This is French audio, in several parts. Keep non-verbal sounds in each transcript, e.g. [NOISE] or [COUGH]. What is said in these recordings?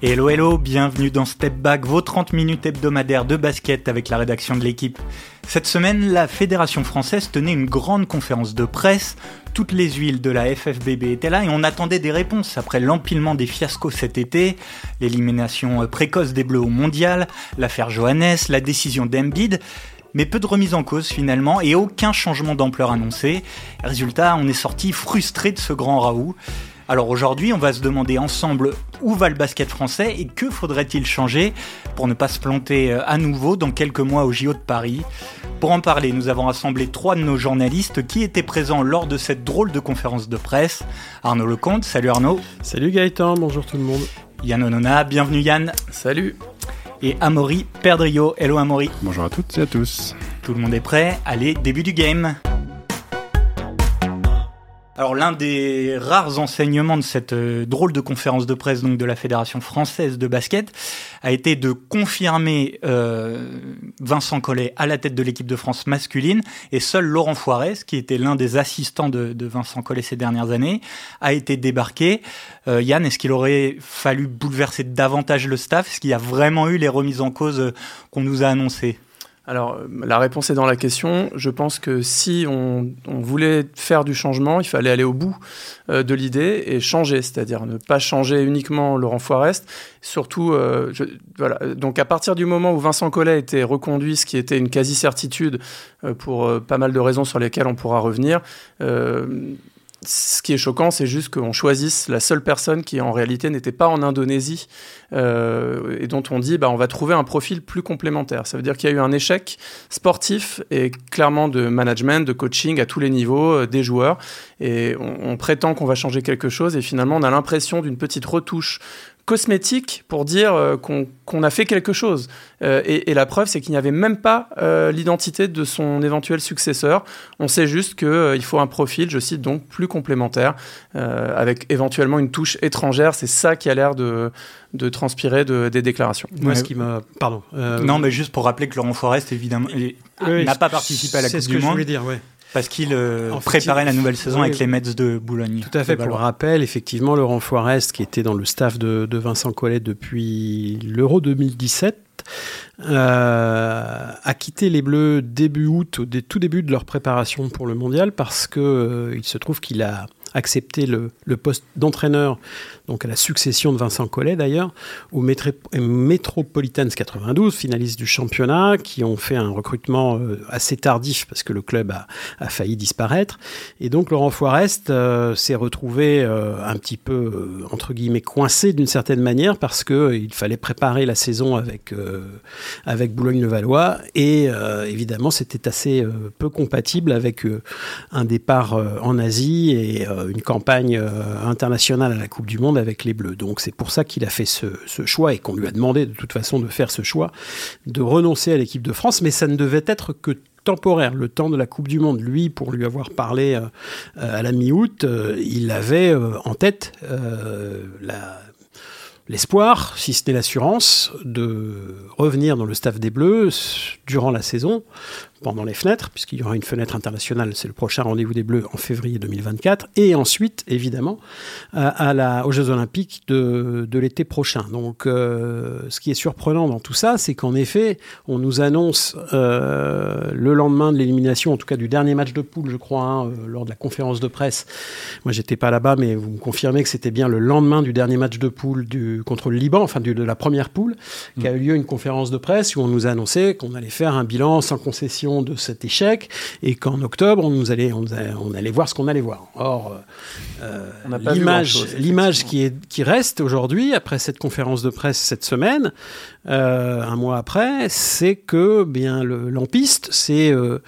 Hello hello, bienvenue dans Step Back, vos 30 minutes hebdomadaires de basket avec la rédaction de l'équipe. Cette semaine, la Fédération française tenait une grande conférence de presse. Toutes les huiles de la FFBB étaient là et on attendait des réponses après l'empilement des fiascos cet été, l'élimination précoce des Bleus au mondial, l'affaire Johannes, la décision d'Embiid mais peu de remise en cause finalement et aucun changement d'ampleur annoncé. Résultat, on est sorti frustré de ce grand Raoult. Alors aujourd'hui, on va se demander ensemble où va le basket français et que faudrait-il changer pour ne pas se planter euh, à nouveau dans quelques mois au JO de Paris. Pour en parler, nous avons rassemblé trois de nos journalistes qui étaient présents lors de cette drôle de conférence de presse. Arnaud Lecomte, salut Arnaud. Salut Gaëtan, bonjour tout le monde. Yann Onona, bienvenue Yann. Salut. Et Amaury Perdrio. Hello Amaury. Bonjour à toutes et à tous. Tout le monde est prêt Allez, début du game. Alors l'un des rares enseignements de cette euh, drôle de conférence de presse donc de la Fédération française de basket a été de confirmer euh, Vincent Collet à la tête de l'équipe de France masculine. Et seul Laurent Foirez, qui était l'un des assistants de, Vincent Collet ces dernières années, a été débarqué. Euh, Yann, est-ce qu'il aurait fallu bouleverser davantage le staff? Est-ce qu'il y a vraiment eu les remises en cause qu'on nous a annoncées? Alors, la réponse est dans la question. Je pense que si on, voulait faire du changement, il fallait aller au bout euh, de l'idée et changer, c'est-à-dire ne pas changer uniquement Laurent Foirest. Surtout, euh, voilà. Donc, à partir du moment où Vincent Collet été reconduit, ce qui était une quasi-certitude euh, pour pas mal de raisons sur lesquelles on pourra revenir, ce qui est choquant, c'est juste qu'on choisisse la seule personne qui en réalité n'était pas en Indonésie euh, et dont on dit bah, on va trouver un profil plus complémentaire. Ça veut dire qu'il y a eu un échec sportif et clairement de management, de coaching à tous les niveaux euh, des joueurs. Et on, on prétend qu'on va changer quelque chose et finalement on a l'impression d'une petite retouche cosmétique pour dire euh, qu'on a fait quelque chose. Euh, et, la preuve, c'est qu'il n'y avait même pas euh, l'identité de son éventuel successeur. On sait juste qu'il faut un profil, je cite donc, plus complémentaire, avec éventuellement une touche étrangère. C'est ça qui a l'air de, de transpirer de, des déclarations. Moi, ce qui m'a... Pardon. Non, mais juste pour rappeler que Laurent Forest, évidemment, n'a pas participé à la Coupe ce du que Monde. Je voulais dire, ouais. Parce qu'il euh, préparait la nouvelle saison avec les Mets de Boulogne. Tout à fait. Pour rappel, effectivement, Laurent Foirest, qui était dans le staff de, Vincent Collet depuis l'Euro 2017, euh, a quitté les Bleus début août, au tout début de leur préparation pour le mondial, parce qu'il euh, se trouve qu'il a accepté le, poste d'entraîneur donc à la succession de Vincent Collet d'ailleurs, au Metropolitans 92, finaliste du championnat, qui ont fait un recrutement euh, assez tardif parce que le club a, failli disparaître. Et donc Laurent Foirest euh, s'est retrouvé euh, un petit peu, entre guillemets, coincé d'une certaine manière parce qu'il fallait préparer la saison avec, avec Boulogne-le-Valois. Et évidemment, c'était assez peu compatible avec un départ en Asie et une campagne internationale à la Coupe du Monde avec les Bleus. Donc c'est pour ça qu'il a fait ce, choix et qu'on lui a demandé de toute façon de faire ce choix, de renoncer à l'équipe de France, mais ça ne devait être que temporaire, le temps de la Coupe du Monde. Lui, pour lui avoir parlé euh, à la mi-août, euh, il avait euh, en tête l'espoir, si ce n'est l'assurance, de revenir dans le staff des Bleus durant la saison pendant les fenêtres, puisqu'il y aura une fenêtre internationale, c'est le prochain rendez-vous des Bleus en février 2024, et ensuite, évidemment, la, aux Jeux Olympiques de, l'été prochain. Donc, euh, ce qui est surprenant dans tout ça, c'est qu'en effet, on nous annonce euh, le lendemain de l'élimination, en tout cas du dernier match de poule, je crois, hein, euh, lors de la conférence de presse. Moi, j'étais pas là-bas, mais vous me confirmez que c'était bien le lendemain du dernier match de poule du, contre le Liban, enfin du, de la première poule, qui a eu lieu une conférence de presse où on nous annonçait qu'on allait faire un bilan sans concession de cet échec et qu'en octobre, on, nous allait, on, allait voir ce qu'on allait voir. Or, euh, l'image, qui, est, qui reste aujourd'hui, après cette conférence de presse cette semaine, euh, un mois après, c'est que bien l'ampiste, c'est euh,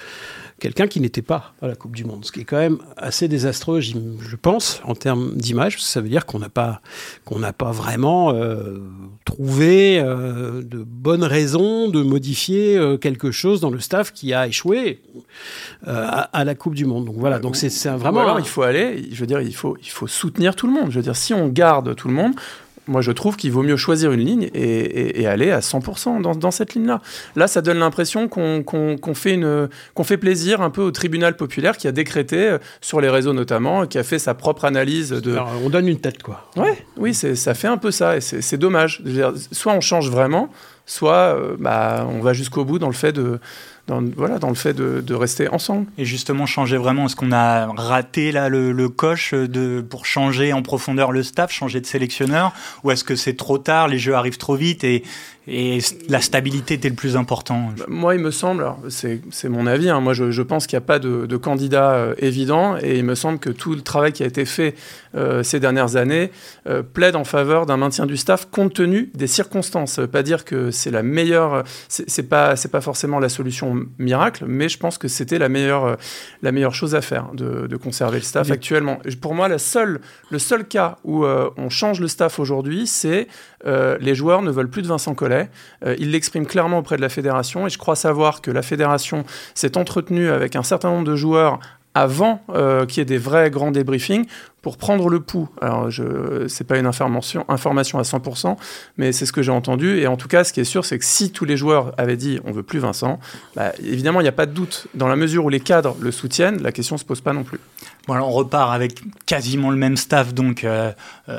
quelqu'un qui n'était pas à la Coupe du Monde, ce qui est quand même assez désastreux, je pense, en termes d'image. Ça veut dire qu'on n'a pas, qu'on n'a pas vraiment euh, trouvé euh, de bonnes raisons de modifier euh, quelque chose dans le staff qui a échoué à, la Coupe du Monde. Donc voilà, donc c'est vraiment. Alors, il faut aller, je veux dire, il faut, il faut soutenir tout le monde. Je veux dire, si on garde tout le monde, moi je trouve qu'il vaut mieux choisir une ligne et, aller à 100% dans, cette ligne-là. Là, ça donne l'impression qu'on fait, fait plaisir un peu au tribunal populaire qui a décrété, euh, sur les réseaux notamment, qui a fait sa propre analyse de... on donne une tête, quoi. Ouais, oui, ça fait un peu ça, et c'est dommage. soit on change vraiment, soit euh, bah, on va jusqu'au bout dans le fait de dans, voilà, dans le fait de, rester ensemble. Et justement, changer vraiment, est-ce qu'on a raté là le, coche de, pour changer en profondeur le staff, changer de sélectionneur Ou est-ce que c'est trop tard, les jeux arrivent trop vite et, et la stabilité était le plus important? Bah, Moi, il me semble, c'est mon avis, hein, moi je, je pense qu'il n'y a pas de, de candidat euh, évident et il me semble que tout le travail qui a été fait euh, ces dernières années euh, plaide en faveur d'un maintien du staff compte tenu des circonstances. Ça veut pas dire que c'est la meilleure, c'est pas, pas forcément la solution miracle, mais je pense que c'était la meilleure, la meilleure chose à faire de, de conserver le staff actuellement. Pour moi, la seule, le seul cas où on change le staff aujourd'hui, c'est les joueurs ne veulent plus de Vincent Collet euh, il l'exprime clairement auprès de la fédération et je crois savoir que la fédération s'est entretenue avec un certain nombre de joueurs avant euh, qu'il y ait des vrais grands débriefings pour prendre le pouls. Alors, ce n'est pas une information, information à 100%, mais c'est ce que j'ai entendu. Et en tout cas, ce qui est sûr, c'est que si tous les joueurs avaient dit on veut plus Vincent, bah, évidemment, il n'y a pas de doute. Dans la mesure où les cadres le soutiennent, la question se pose pas non plus. Bon, alors on repart avec quasiment le même staff donc euh,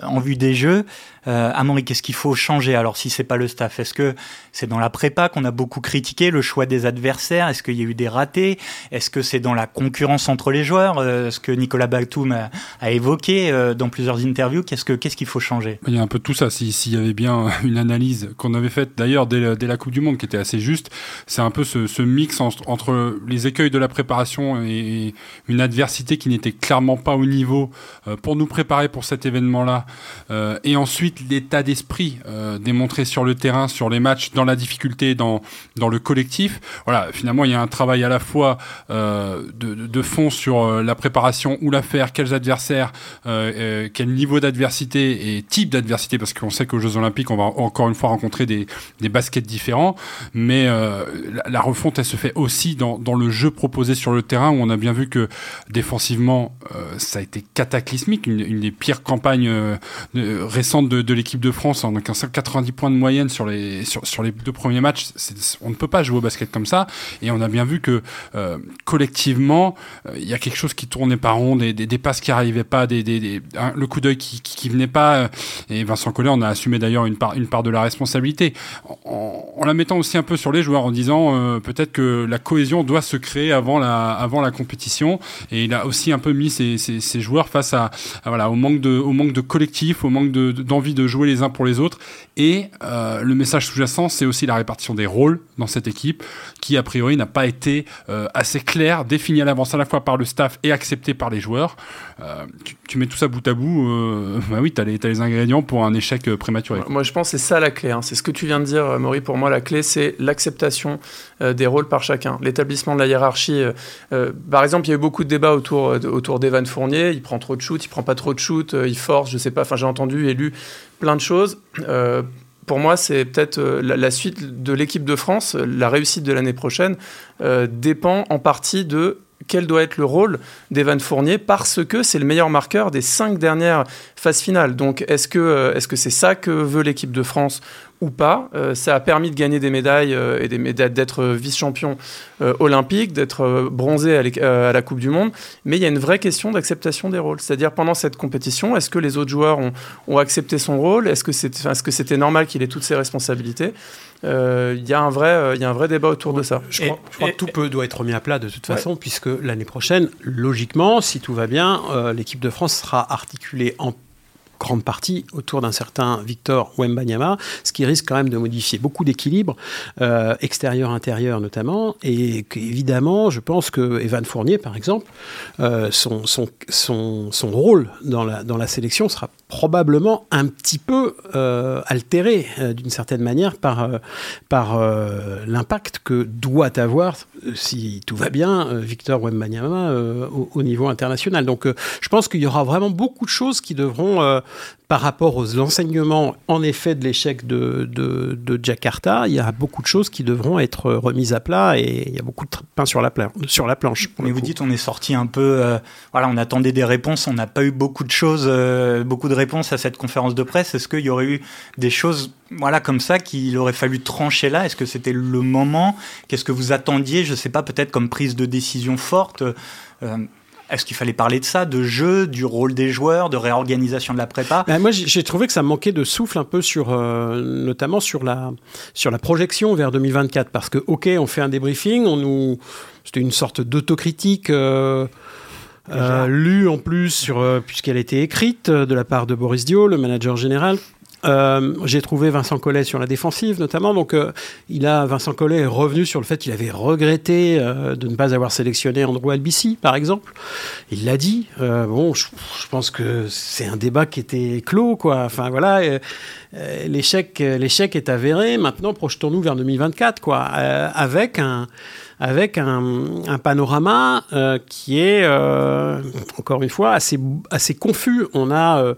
en vue des Jeux. Euh, Amaury, qu'est-ce qu'il faut changer? Alors, si c'est pas le staff, est-ce que c'est dans la prépa qu'on a beaucoup critiqué le choix des adversaires? Est-ce qu'il y a eu des ratés? Est-ce que c'est dans la concurrence entre les joueurs? Euh, Ce que Nicolas Batum a, évoqué euh, dans plusieurs interviews. Qu'est-ce que qu'est-ce qu'il faut changer? Il y a un peu tout ça. S'il y avait bien [LAUGHS] une analyse qu'on avait faite d'ailleurs dès, la Coupe du Monde, qui était assez juste, c'est un peu ce, mix entre les écueils de la préparation et une adversité qui n'était clairement pas au niveau pour nous préparer pour cet événement-là. et ensuite l'état d'esprit euh, démontré sur le terrain, sur les matchs, dans la difficulté, dans, dans le collectif. Voilà, finalement, il y a un travail à la fois euh, de, de, fond sur euh, la préparation, où la faire, quels adversaires, quel niveau d'adversité et type d'adversité, parce qu'on sait qu'aux Jeux Olympiques, on va encore une fois rencontrer des, des baskets différents, mais la, refonte, elle se fait aussi dans, le jeu proposé sur le terrain, où on a bien vu que défensivement, ça a été cataclysmique, une, des pires campagnes récentes de, l'équipe de France, donc un 90 points de moyenne sur les, sur, les deux premiers matchs, on ne peut pas jouer au basket comme ça. Et on a bien vu que euh, collectivement, euh, il y a quelque chose qui tournait pas rond, des, des, des passes qui arrivaient pas, le coup d'œil qui, qui, venait pas. Euh, et Vincent Collet, on a assumé d'ailleurs une part, une part de la responsabilité, en, en, la mettant aussi un peu sur les joueurs, en disant peut-être que la cohésion doit se créer avant la, avant la compétition. Et il a aussi un peu mis ses, joueurs face à, voilà, au manque de, au manque de collectif, au manque de, d'envie de jouer les uns pour les autres. Et euh, le message sous-jacent, c'est aussi la répartition des rôles dans cette équipe, qui a priori n'a pas été euh, assez claire, définie à l'avance à la fois par le staff et acceptée par les joueurs. Euh, mets tout ça bout à bout, [LAUGHS] bah oui, tu as, les ingrédients pour un échec prématuré. Moi, je pense que c'est ça la clé. Hein. C'est ce que tu viens de dire, Maury. Pour moi, la clé, c'est l'acceptation des rôles par chacun, l'établissement de la hiérarchie. par exemple, il y a eu beaucoup de débats autour, autour d'Evan Fournier. Il prend trop de shoot, il prend pas trop de shoot, il force, je sais pas. Enfin, j'ai entendu et lu plein de choses. Euh, pour moi, c'est peut-être euh, la, suite de l'équipe de France. La réussite de l'année prochaine euh, dépend en partie de quel doit être le rôle d'Evan Fournier parce que c'est le meilleur marqueur des cinq dernières phases finales. Donc, est-ce que est-ce que c'est ça que veut l'équipe de France ou pas. Euh, ça a permis de gagner des médailles euh, et d'être vice-champion euh, olympique, d'être bronzé à, la Coupe du Monde. Mais il y a une vraie question d'acceptation des rôles. C'est-à-dire pendant cette compétition, est-ce que les autres joueurs ont, accepté son rôle? Est-ce que c'était normal qu'il ait toutes ses responsabilités? Il y, a un vrai, y a un vrai débat autour de ça. Je crois, que tout peut, doit être remis à plat de toute façon, puisque l'année prochaine, logiquement, si tout va bien, l'équipe de France sera articulée en grande partie autour d'un certain Victor Wembanyama, ce qui risque quand même de modifier beaucoup d'équilibre, euh, extérieur-intérieur notamment, et évidemment, je pense que Evan Fournier, par exemple, euh, son, rôle dans la sélection sera probablement un petit peu euh, altéré euh, d'une certaine manière par, euh, par l'impact que doit avoir, si tout va bien, Victor Wembanyama au, au, niveau international. Donc je pense qu'il y aura vraiment beaucoup de choses qui devront par rapport aux enseignements, en effet, de l'échec de, de, Jakarta, il y a beaucoup de choses qui devront être remises à plat et il y a beaucoup de pain sur la, sur la planche. Mais vous dites, on est sorti un peu, euh, voilà, on attendait des réponses, on n'a pas eu beaucoup de choses, euh, beaucoup de réponses à cette conférence de presse. Est-ce qu'il y aurait eu des choses, voilà, comme ça qu'il aurait fallu trancher là? Est-ce que c'était le moment? Qu'est-ce que vous attendiez? Je ne sais pas, peut-être comme prise de décision forte euh, est-ce qu'il fallait parler de ça, de jeu, du rôle des joueurs, de réorganisation de la prépa? Ben, Moi, j'ai trouvé que ça manquait de souffle un peu sur, euh, notamment sur la, sur la projection vers 2024. Parce que, ok, on fait un débriefing, on nous, c'était une sorte d'autocritique. Euh, euh lue en plus sur puisqu'elle a été écrite de la part de Boris Dio, le manager général, euh, j'ai trouvé Vincent Collet sur la défensive notamment. Donc, euh, il a Vincent Collet est revenu sur le fait qu'il avait regretté euh, de ne pas avoir sélectionné Andrew Albici, par exemple. Il l'a dit. bon, je, pense que c'est un débat qui était clos, quoi. Enfin voilà, l'échec, l'échec est avéré. Maintenant, projetons-nous vers 2024, quoi, avec un avec un, un panorama qui est encore une fois assez assez confus. On a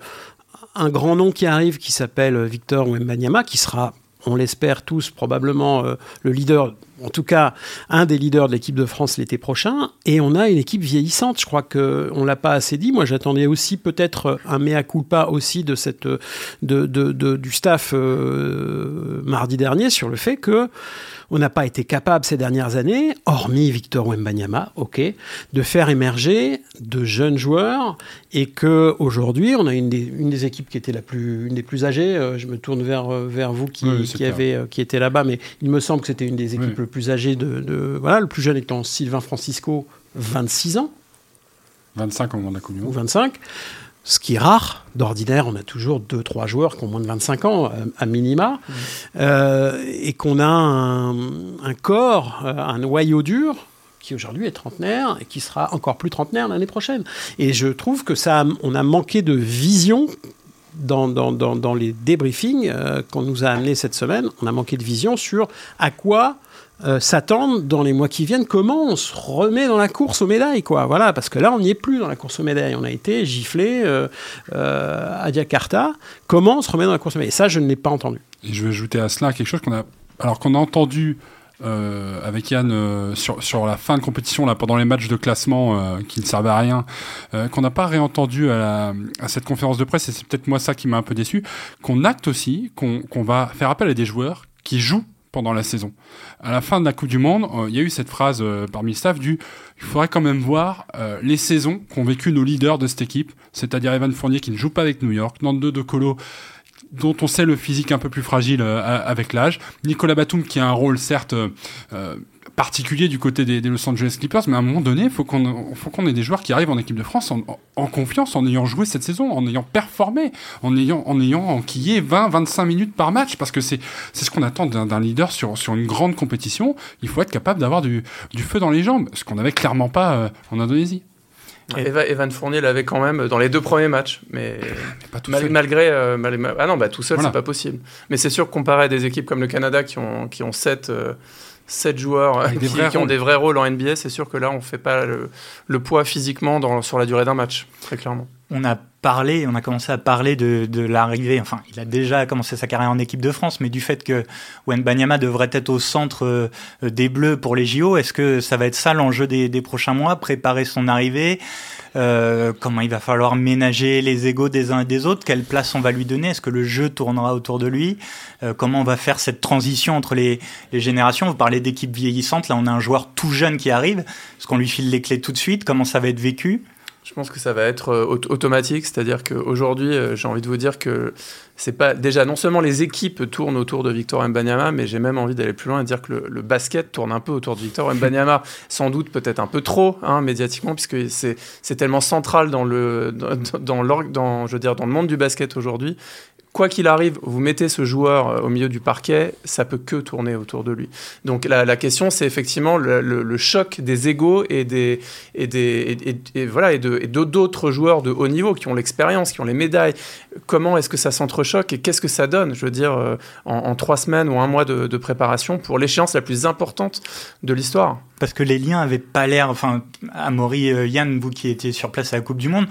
un grand nom qui arrive qui s'appelle Victor Wembanyama, qui sera, on l'espère tous, probablement euh, le leader, en tout cas un des leaders de l'équipe de France l'été prochain. Et on a une équipe vieillissante. Je crois qu'on ne l'a pas assez dit. Moi, j'attendais aussi peut-être un mea culpa aussi de cette, de, du staff euh, mardi dernier sur le fait que on n'a pas été capable ces dernières années, hormis Victor Wembanyama, ok, de faire émerger de jeunes joueurs et que aujourd'hui on a une des, une des, équipes qui était la plus, une des plus âgées. Euh, je me tourne vers, euh, vers vous qui, qui, avait, euh, qui était là-bas, mais il me semble que c'était une des équipes les plus âgées de, voilà, le plus jeune étant Sylvain Francisco, 26 ans. 25 au moment de la Coupe Ou 25 ce qui est rare. D'ordinaire, on a toujours deux, trois joueurs qui ont moins de 25 ans, euh, à minima, mmh. euh, et qu'on a un, corps, euh, un noyau dur qui aujourd'hui est trentenaire et qui sera encore plus trentenaire l'année prochaine. Et je trouve que ça, on a manqué de vision dans, dans, dans, les débriefings qu'on nous a amenés cette semaine. On a manqué de vision sur à quoi euh, s'attendent dans les mois qui viennent comment on se remet dans la course aux médailles quoi. Voilà parce que là on n'y est plus dans la course aux médailles. On a été giflé euh, euh, à Jakarta. Comment on se remet dans la course aux médailles? Et ça je ne l'ai pas entendu. Et je vais ajouter à cela quelque chose qu'on a alors qu'on a entendu avec Yann sur, la fin de compétition là pendant les matchs de classement qui ne servaient à rien qu'on n'a pas réentendu à, cette conférence de presse et c'est peut-être moi ça qui m'a un peu déçu qu'on acte aussi qu'on va faire appel à des joueurs qui jouent pendant la saison. À la fin de la Coupe du Monde, euh, il y a eu cette phrase euh, parmi le staff du il faudrait quand même voir euh, les saisons qu'ont vécu nos leaders de cette équipe, c'est-à-dire Evan Fournier qui ne joue pas avec New York, Nando De Colo dont on sait le physique un peu plus fragile avec l'âge, Nicolas Batum qui a un rôle certes particulier du côté des, Los Angeles Clippers, mais à un moment donné, il faut qu'on faut qu'on ait des joueurs qui arrivent en équipe de France en, confiance, en ayant joué cette saison, en ayant performé, en ayant en ayant enquillé 20-25 minutes par match, parce que c'est c'est ce qu'on attend d'un leader sur sur une grande compétition. Il faut être capable d'avoir du, du feu dans les jambes, ce qu'on n'avait clairement pas euh, en Indonésie. Evan Fournier l'avait quand même dans les deux premiers matchs, mais, pas tout malgré. Euh, ah non, bah, tout seul, c'est pas possible. Mais c'est sûr que comparé à des équipes comme le Canada qui ont, qui ont 7, 7 joueurs qui, ont des vrais rôles en NBA, c'est sûr que là, on ne fait pas le, poids physiquement dans, sur la durée d'un match, très clairement. On a parlé, on a commencé à parler de, l'arrivée, enfin, il a déjà commencé sa carrière en équipe de France, mais du fait que Banyama devrait être au centre euh, des Bleus pour les JO, est-ce que ça va être ça l'enjeu des, prochains mois, préparer son arrivée euh, comment il va falloir ménager les égaux des uns et des autres, quelle place on va lui donner, est-ce que le jeu tournera autour de lui, euh, comment on va faire cette transition entre les, les générations. Vous parlez d'équipe vieillissante, là on a un joueur tout jeune qui arrive, est-ce qu'on lui file les clés tout de suite, comment ça va être vécu je pense que ça va être euh, automatique, c'est-à-dire qu'aujourd'hui, euh, j'ai envie de vous dire que c'est pas déjà non seulement les équipes tournent autour de Victor Mbanyama, mais j'ai même envie d'aller plus loin et dire que le, basket tourne un peu autour de Victor Mbanyama, [LAUGHS] sans doute peut-être un peu trop hein, médiatiquement, puisque c'est tellement central dans le dans, dans, je veux dire, dans le monde du basket aujourd'hui quoi qu'il arrive, vous mettez ce joueur euh, au milieu du parquet, ça peut que tourner autour de lui. Donc la, question, c'est effectivement le, choc des égaux et des et des et, voilà et de d'autres joueurs de haut niveau qui ont l'expérience, qui ont les médailles. Comment est-ce que ça s'entrechoque et qu'est-ce que ça donne Je veux dire, euh, en, trois semaines ou un mois de, de préparation pour l'échéance la plus importante de l'histoire? Parce que les liens avaient pas l'air. Enfin, Amaury, euh, Yann, vous qui étiez sur place à la Coupe du Monde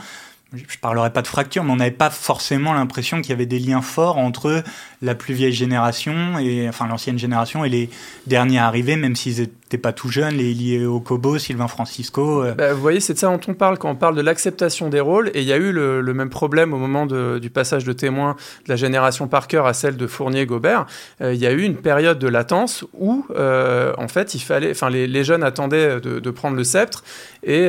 je parlerai pas de fracture, mais on n'avait pas forcément l'impression qu'il y avait des liens forts entre la plus vieille génération et enfin l'ancienne génération et les derniers arrivés, même s'ils étaient pas tout jeunes, les liés au Kobo, Sylvain Francisco. Euh. Bah, vous voyez, c'est de ça dont on parle quand on parle de l'acceptation des rôles. Et il y a eu le, même problème au moment du passage de témoin de la génération Parker à celle de Fournier-Gobert. Euh, il y a eu une période de latence où, euh, en fait, il fallait, enfin, les, jeunes attendaient de, prendre le sceptre et,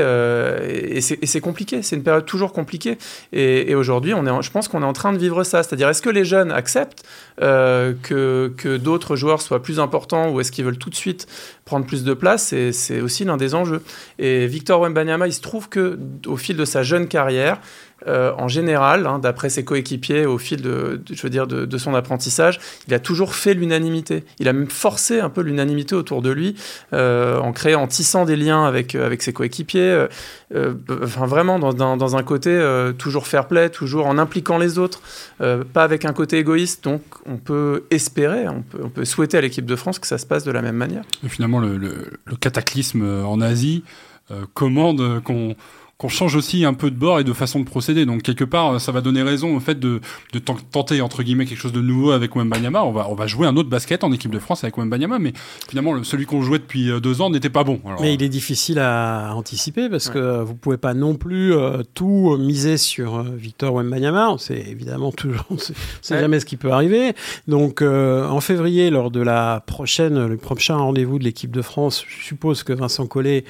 c'est compliqué. C'est une période toujours compliquée. Et, aujourd'hui, on est, je pense qu'on est en train de vivre ça. C'est-à-dire, est-ce que les jeunes acceptent que, que d'autres joueurs soient plus importants ou est-ce qu'ils veulent tout de suite prendre plus de place C'est aussi l'un des enjeux. Et Victor Wembanyama, il se trouve que au fil de sa jeune carrière, euh, en général, hein, d'après ses coéquipiers, au fil de, je veux dire, de, son apprentissage, il a toujours fait l'unanimité. Il a même forcé un peu l'unanimité autour de lui, euh, en créant, en tissant des liens avec, avec ses coéquipiers. enfin, vraiment dans, dans, un côté toujours fair play, toujours en impliquant les autres, pas avec un côté égoïste. Donc, on peut espérer, on peut, souhaiter à l'équipe de France que ça se passe de la même manière. Finalement, le, le cataclysme en Asie commande qu'on qu'on change aussi un peu de bord et de façon de procéder. Donc quelque part, ça va donner raison au fait de, de tenter entre guillemets quelque chose de nouveau avec Wembanyama. On va on va jouer un autre basket en équipe de France avec Wembanyama, mais finalement celui qu'on jouait depuis euh, deux ans n'était pas bon. mais il est difficile à anticiper parce que vous pouvez pas non plus euh, tout miser sur euh, Victor Wembanyama. On sait évidemment toujours, on sait, jamais ce qui peut arriver. Donc en février, lors de la prochaine, le prochain rendez-vous de l'équipe de France, je suppose que Vincent Collet,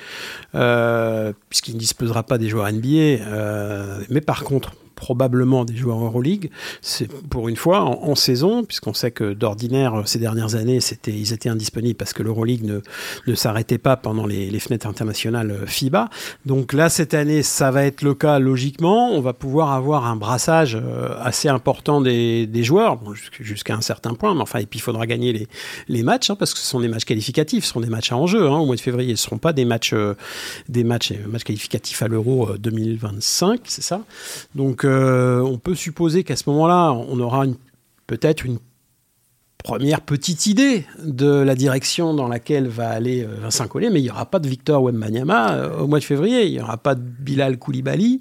puisqu'il ne disposera pas des joueurs NBA, euh, mais par contre, probablement des joueurs Euroleague, c'est pour une fois en, saison, puisqu'on sait que d'ordinaire, ces dernières années, c'était, ils étaient indisponibles parce que l'Euroleague ne, ne s'arrêtait pas pendant les, les, fenêtres internationales euh, FIBA. Donc là, cette année, ça va être le cas logiquement. On va pouvoir avoir un brassage euh, assez important des, des joueurs, jusqu'à un certain point, mais enfin, et puis il faudra gagner les, les matchs, hein, parce que ce sont des matchs qualificatifs, ce sont des matchs à enjeu hein, au mois de février. Ce ne seront pas des matchs, des matchs, matchs qualificatifs à l'Euro 2025, c'est ça? Donc, euh, on peut supposer qu'à ce moment-là, on aura peut-être une première petite idée de la direction dans laquelle va aller euh, Vincent Collet, mais il n'y aura pas de Victor Wembanyama euh, au mois de février, il n'y aura pas de Bilal Koulibaly,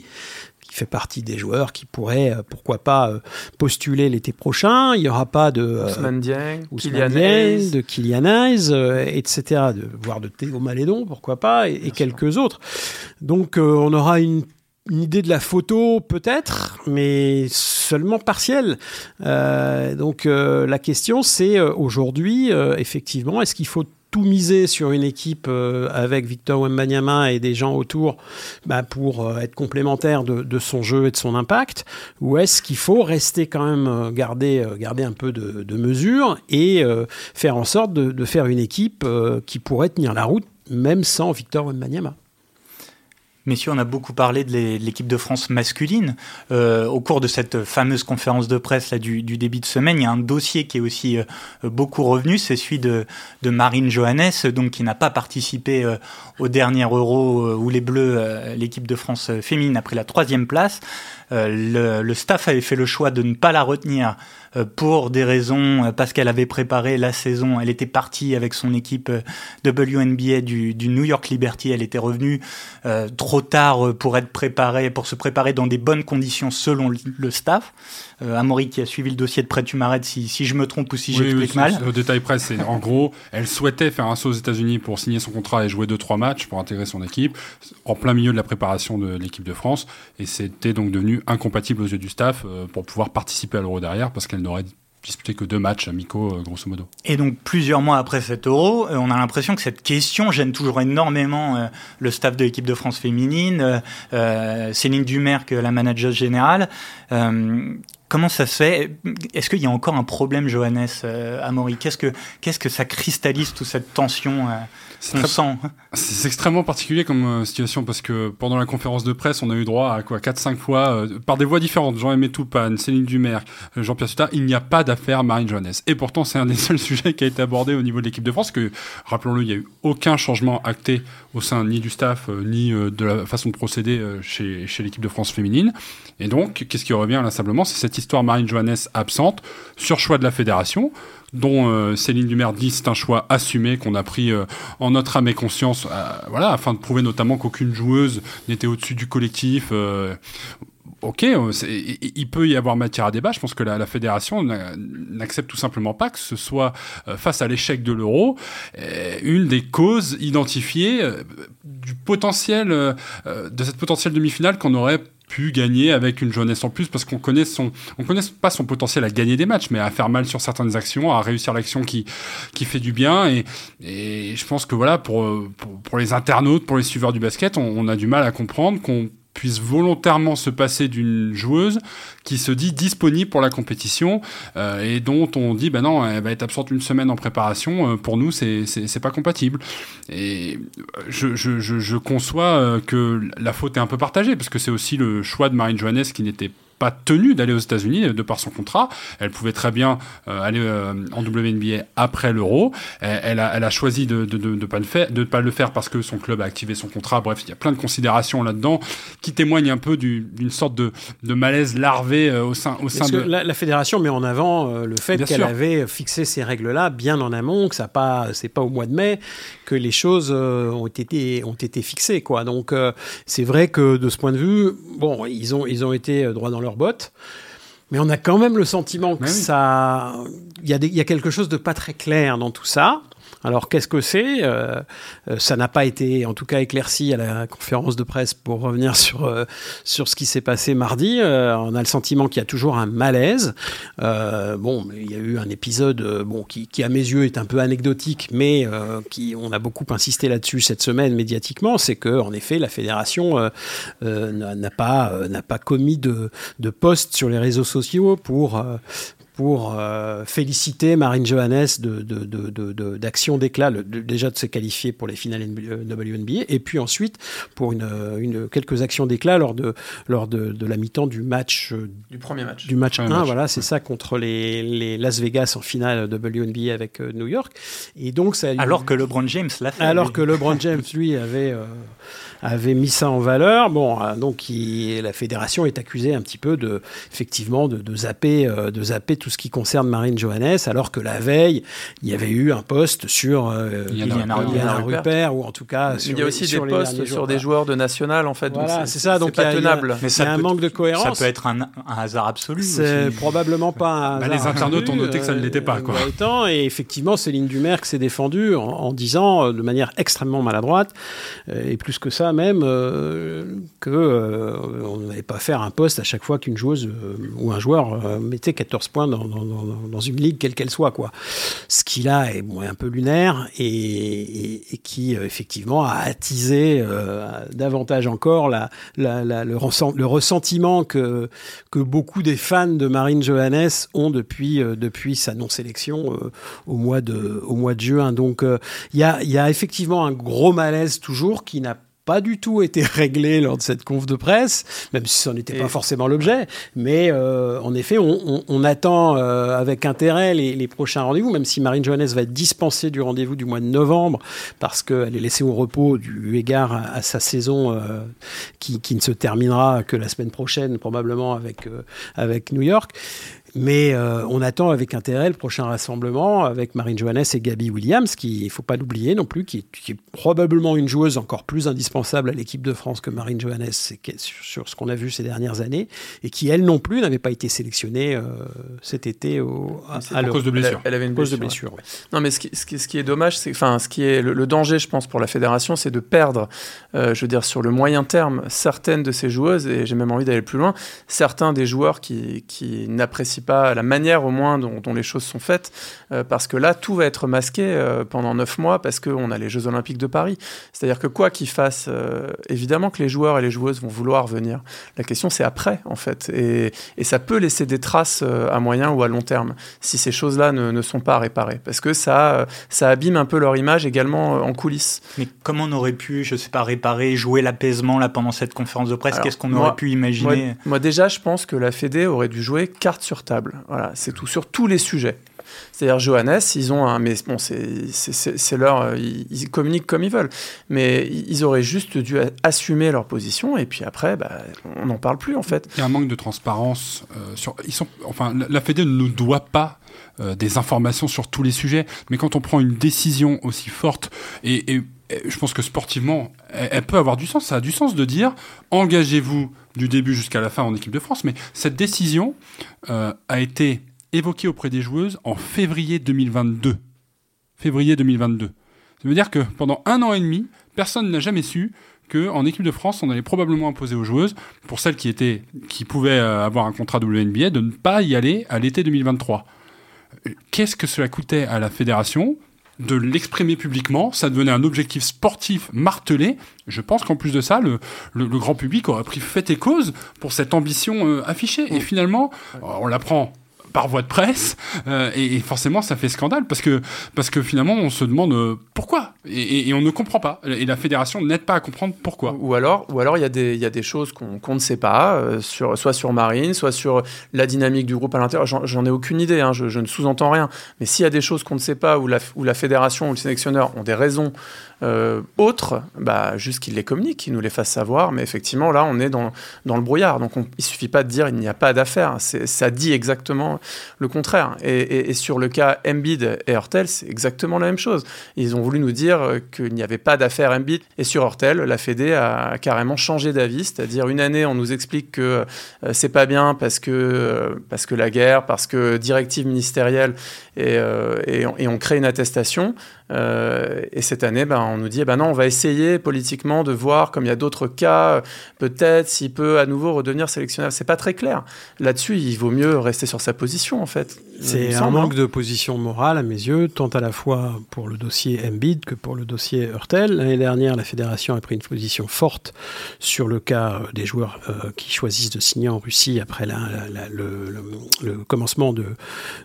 qui fait partie des joueurs qui pourraient, pourquoi pas, postuler l'été prochain. Il n'y aura pas de Ousmane Dieng, de Kylian Hayes, etc., de, voire de Théo Malédon, pourquoi pas, et, quelques autres. Donc on aura une une idée de la photo peut-être, mais seulement partielle. Euh, donc euh, la question c'est euh, aujourd'hui, effectivement, est-ce qu'il faut tout miser sur une équipe avec Victor Wembanyama et des gens autour bah, pour être complémentaire de, son jeu et de son impact Ou est-ce qu'il faut rester quand même, garder, garder un peu de, mesure et faire en sorte de, de, faire une équipe qui pourrait tenir la route même sans Victor Wembanyama? Messieurs, on a beaucoup parlé de l'équipe de France masculine. Euh, au cours de cette fameuse conférence de presse là, du, début de semaine, il y a un dossier qui est aussi euh, beaucoup revenu, c'est celui de, Marine Johannes, donc qui n'a pas participé euh, au dernier Euro où les Bleus, l'équipe de France féminine, a pris la troisième place. Le, le, staff avait fait le choix de ne pas la retenir euh, pour des raisons, euh, parce qu'elle avait préparé la saison, elle était partie avec son équipe euh, WNBA du, du New York Liberty, elle était revenue trop tard pour être préparée, pour se préparer dans des bonnes conditions selon le staff. Euh, Amaury qui a suivi le dossier de près, tu m'arrêtes si, si, je me trompe ou si j'explique mal. Au détail presse, c'est en gros, elle souhaitait faire un saut aux États-Unis pour signer son contrat et jouer 2-3 matchs pour intégrer son équipe, en plein milieu de la préparation de l'équipe de France, et c'était donc devenu incompatible aux yeux du staff pour pouvoir participer à l'Euro derrière parce qu'elle n'aurait disputé que deux matchs amicaux, euh, grosso modo. Et donc, plusieurs mois après cet euro, euh, on a l'impression que cette question gêne toujours énormément euh, le staff de l'équipe de France féminine, Céline Dumerc, la manager générale. Comment ça se fait? Est-ce qu'il y a encore un problème, Johannes Amaury? Que qu'est-ce que ça cristallise toute cette tension c'est extrêmement particulier comme euh, situation parce que pendant la conférence de presse, on a eu droit à quoi 4-5 fois, euh, par des voix différentes, Jean-Aimé Toupane, Céline Dumerc, euh, Jean-Pierre Suta, il n'y a pas d'affaire Marine Johannes. Et pourtant, c'est un des [LAUGHS] seuls sujets qui a été abordé au niveau de l'équipe de France, que, rappelons-le, il n'y a eu aucun changement acté au sein ni du staff, ni de la façon de procéder chez, chez l'équipe de France féminine. Et donc, qu'est-ce qui revient là simplement C'est cette histoire Marine Johannes absente, sur choix de la fédération dont euh, Céline Dumer dit c'est un choix assumé qu'on a pris euh, en notre âme et conscience, euh, voilà, afin de prouver notamment qu'aucune joueuse n'était au-dessus du collectif ok, il peut y avoir matière à débat. Je pense que la, fédération n'accepte tout simplement pas que ce soit face à l'échec de l'euro une des causes identifiées du potentiel de cette potentielle demi-finale qu'on aurait gagner avec une jeunesse en plus parce qu'on connaît son, on connaît pas son potentiel à gagner des matchs, mais à faire mal sur certaines actions, à réussir l'action qui, qui fait du bien. Et, et je pense que voilà, pour, pour, les internautes, pour les suiveurs du basket, on a du mal à comprendre qu'on puisse volontairement se passer d'une joueuse qui se dit disponible pour la compétition euh, et dont on dit ben non elle va être absente une semaine en préparation euh, pour nous c'est c'est pas compatible. Et je, je, je, conçois euh, que la faute est un peu partagée parce que c'est aussi le choix de Marine Johannes qui n'était pas tenue d'aller aux États-Unis de par son contrat. Elle pouvait très bien euh, aller euh, en WNBA après l'Euro. Elle, a, elle a choisi de ne de, de, pas le faire, de pas le faire parce que son club a activé son contrat. Bref, il y a plein de considérations là-dedans qui témoignent un peu d'une sorte de, de, malaise larvé euh, au sein, au sein de. La, la, fédération met en avant le fait qu'elle avait fixé ces règles-là bien en amont, que ça pas, c'est pas au mois de mai que les choses ont été ont été fixées, quoi. Donc c'est vrai que de ce point de vue, bon, ils ont ils ont été droit dans leur bottes. Mais on a quand même le sentiment que ça, il y, y, a quelque chose de pas très clair dans tout ça. Alors qu'est-ce que c'est euh, euh, Ça n'a pas été, en tout cas, éclairci à la conférence de presse pour revenir sur euh, sur ce qui s'est passé mardi. on a le sentiment qu'il y a toujours un malaise. bon, il y a eu un épisode, bon, qui, à mes yeux est un peu anecdotique, mais qui on a beaucoup insisté là-dessus cette semaine médiatiquement, c'est que en effet la fédération n'a pas pas commis de de post sur les réseaux sociaux pour pour euh, féliciter Marine Johannes d'action de, de, d'éclat, déjà de se qualifier pour les finales WNBA, et puis ensuite pour une, une quelques actions d'éclat lors de, lors de, la mi-temps du match. Euh, du premier match. Du match 1, voilà, c'est ça, contre les, les, Las Vegas en finale WNBA avec euh, New York. Et donc, ça alors que LeBron James l'a fait. Alors que LeBron [LAUGHS] James, lui, avait avait mis ça en valeur. Bon, euh, donc la fédération est accusée un petit peu de, effectivement, de, zapper, euh, de zapper tout ce qui concerne Marine Johannes, alors que la veille, il y avait eu un poste sur euh, Yana Rupert, ou en tout cas sur, il y a aussi des postes sur des joueurs de national, en fait. Voilà, c'est ça. Donc il y, a, tenable. Mais ça un manque de cohérence. Ça peut être un, hasard absolu. C'est probablement pas un bah, Les internautes ont noté que ça ne l'était pas. Quoi. et effectivement, Céline Dumerc s'est défendue en, en, disant de manière extrêmement maladroite, et plus que ça, même euh, que euh, on n'allait pas faire un poste à chaque fois qu'une joueuse euh, ou un joueur mettait 14 points dans, une ligue quelle qu'elle soit quoi. Ce qui là est un peu lunaire et, qui effectivement a attisé davantage encore la, la, le, le, ressentiment que, que beaucoup des fans de Marine Johannes ont depuis, depuis sa non-sélection au, mois de, au mois de juin. Donc il y, a, y a effectivement un gros malaise toujours qui n'a pas du tout été [LAUGHS] réglé lors de cette conf de presse, même si ça n'était pas forcément l'objet. Mais euh, en effet, on, on, attend euh, avec intérêt les, les prochains rendez-vous, même si Marine Johannes va être dispensée du rendez-vous du mois de novembre, parce qu'elle est laissée au repos du égard à, sa saison euh, qui, qui, ne se terminera que la semaine prochaine, probablement avec, avec New York. Mais euh, on attend avec intérêt le prochain rassemblement avec Marine Johannes et Gabi Williams, qui, il ne faut pas l'oublier non plus, qui est, probablement une joueuse encore plus indispensable à l'équipe de France que Marine Johannes sur, ce qu'on a vu ces dernières années, et qui, elle non plus, n'avait pas été sélectionnée euh, cet été au, à, à, cause de blessure. Elle, avait une cause de blessure. Non, mais ce qui, ce qui, est dommage, c'est, enfin, ce qui est le, danger, je pense, pour la fédération, c'est de perdre, euh, je veux dire, sur le moyen terme, certaines de ces joueuses, et j'ai même envie d'aller plus loin, certains des joueurs qui, qui n'apprécient pas la manière au moins dont, les choses sont faites, euh, parce que là, tout va être masqué euh, pendant neuf mois parce qu'on a les Jeux Olympiques de Paris. C'est-à-dire que quoi qu'il fasse, euh, évidemment que les joueurs et les joueuses vont vouloir venir. La question, c'est après, en fait. Et, ça peut laisser des traces à moyen ou à long terme si ces choses-là ne, ne, sont pas réparées, parce que ça, ça abîme un peu leur image également en coulisses. Mais comment on aurait pu, je sais pas, réparer, jouer l'apaisement là pendant cette conférence de presse? Qu'est-ce qu'on aurait pu imaginer? moi, moi, déjà, je pense que la Fédé aurait dû jouer carte sur table voilà, c'est tout sur tous les sujets. C'est-à-dire Johannes, ils ont un, mais bon, c'est leur, ils, communiquent comme ils veulent, mais ils auraient juste dû assumer leur position et puis après, bah, on n'en parle plus en fait. Il y a un manque de transparence euh, sur, ils sont, enfin, la Fédé ne nous doit pas euh, des informations sur tous les sujets, mais quand on prend une décision aussi forte et, et je pense que sportivement, elle, peut avoir du sens. Ça a du sens de dire engagez-vous du début jusqu'à la fin en équipe de France. Mais cette décision euh, a été évoquée auprès des joueuses en février 2022. Février 2022. Ça veut dire que pendant un an et demi, personne n'a jamais su qu'en équipe de France, on allait probablement imposer aux joueuses, pour celles qui, étaient, qui pouvaient euh, avoir un contrat WNBA, de ne pas y aller à l'été 2023. Qu'est-ce que cela coûtait à la fédération? De l'exprimer publiquement, ça devenait un objectif sportif martelé. Je pense qu'en plus de ça, le, le, grand public aurait pris fait et cause pour cette ambition euh, affichée. Et finalement, on l'apprend par voie de presse euh, et, forcément ça fait scandale parce que parce que finalement on se demande euh, pourquoi? Et, on ne comprend pas et la fédération n'aide pas à comprendre pourquoi ou alors ou alors il y a des il des choses qu'on ne sait pas euh, sur soit sur Marine soit sur la dynamique du groupe à l'intérieur j'en ai aucune idée hein, je, ne sous-entends rien mais s'il y a des choses qu'on ne sait pas ou la, où la fédération ou le sélectionneur ont des raisons autres, bah, juste qu'ils les communiquent, qu'ils nous les fassent savoir. Mais effectivement, là, on est dans, dans le brouillard. Donc, on, il suffit pas de dire il n'y a pas d'affaires. Ça dit exactement le contraire. Et, sur le cas Embiid et Hurtel, c'est exactement la même chose. Ils ont voulu nous dire qu'il n'y avait pas d'affaires Embiid. Et sur Hurtel, la Fédé a carrément changé d'avis. C'est-à-dire, une année, on nous explique que euh, c'est pas bien parce que, euh, parce que la guerre, parce que directive ministérielle, et, on, crée une attestation. Euh, et cette année, ben, on nous dit, eh ben non, on va essayer politiquement de voir, comme il y a d'autres cas, peut-être s'il peut à nouveau redevenir sélectionneur. C'est pas très clair. Là-dessus, il vaut mieux rester sur sa position, en fait. C'est un manque de position morale, à mes yeux, tant à la fois pour le dossier Embiid que pour le dossier Hurtel. L'année dernière, la fédération a pris une position forte sur le cas des joueurs euh, qui choisissent de signer en Russie après la, le, le, commencement de,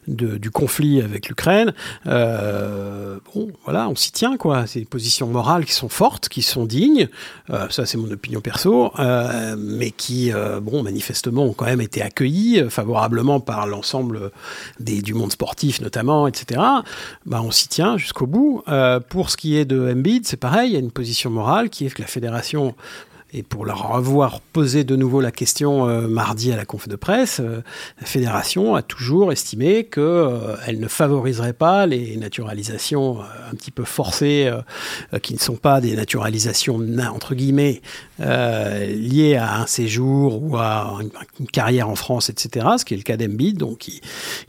de, du conflit avec l'Ukraine. Euh, bon, voilà, on s'y tient, quoi. C'est des positions morales qui sont fortes, qui sont dignes. Euh, ça, c'est mon opinion perso, euh, mais qui, euh, bon, manifestement, ont quand même été accueillies favorablement par l'ensemble du monde sportif, notamment, etc. Bah, on s'y tient jusqu'au bout. pour ce qui est de Embiid, c'est pareil. Il y a une position morale qui est que la fédération et pour leur avoir posé de nouveau la question euh, mardi à la conf de presse, euh, la fédération a toujours estimé qu'elle euh, ne favoriserait pas les naturalisations un petit peu forcées, qui ne sont pas des naturalisations entre guillemets liées à un séjour ou à une, carrière en France, etc. Ce qui est le cas d'Embiid, donc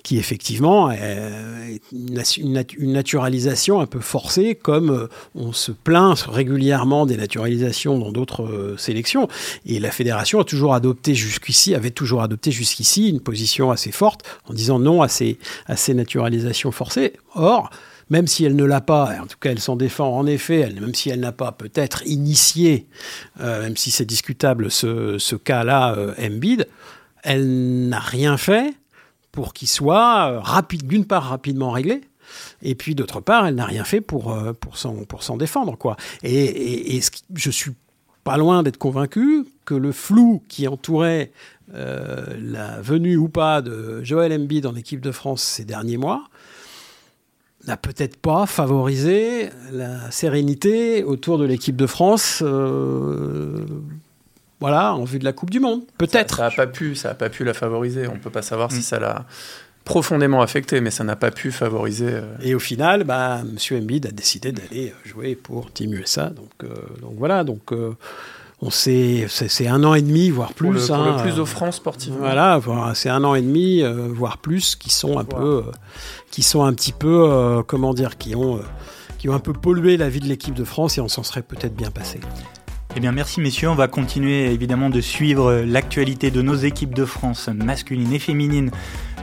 qui, effectivement est une, naturalisation un peu forcée, comme on se plaint régulièrement des naturalisations dans d'autres sélection. Et la fédération a toujours adopté jusqu'ici, avait toujours adopté jusqu'ici une position assez forte en disant non à ces, à ces naturalisations forcées. Or, même si elle ne l'a pas, en tout cas elle s'en défend en effet, même si elle n'a pas peut-être initié, euh, même si c'est discutable ce, ce cas-là, euh, Embiid, elle n'a rien fait pour qu'il soit euh, rapide, d'une part rapidement réglé, et puis d'autre part, elle n'a rien fait pour, pour s'en défendre. Quoi. Et, et, et je suis pas loin d'être convaincu que le flou qui entourait euh, la venue ou pas de Joël Embiid dans l'équipe de France ces derniers mois n'a peut-être pas favorisé la sérénité autour de l'équipe de France. Euh, voilà, en vue de la Coupe du Monde. Peut-être. Ça n'a pas pu, ça a pas pu la favoriser. On ne peut pas savoir si mm. ça l'a profondément affecté, mais ça n'a pas pu favoriser. Euh, Et au final, bah, M. Embiid a décidé d'aller jouer pour Team USA. Donc, euh, donc voilà, donc euh, on sait, c'est un an et demi, voire plus. Pour le, hein, plus offrant sportivement. Voilà, c'est un an et demi, voire plus, qui sont un peu, qui sont un petit peu, comment dire, qui ont, qui ont un peu pollué la vie de l'équipe de France et on s'en serait peut-être bien passé. Eh bien merci messieurs, on va continuer évidemment de suivre l'actualité de nos équipes de France masculines et féminines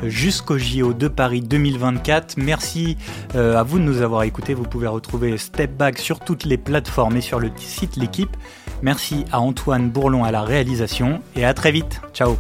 jusqu'au JO de Paris 2024. Merci euh, à vous de nous avoir écoutés. Vous pouvez retrouver Step Back sur toutes les plateformes et sur le site L'équipe. Merci à Antoine Bourlon à la réalisation et à très vite. Ciao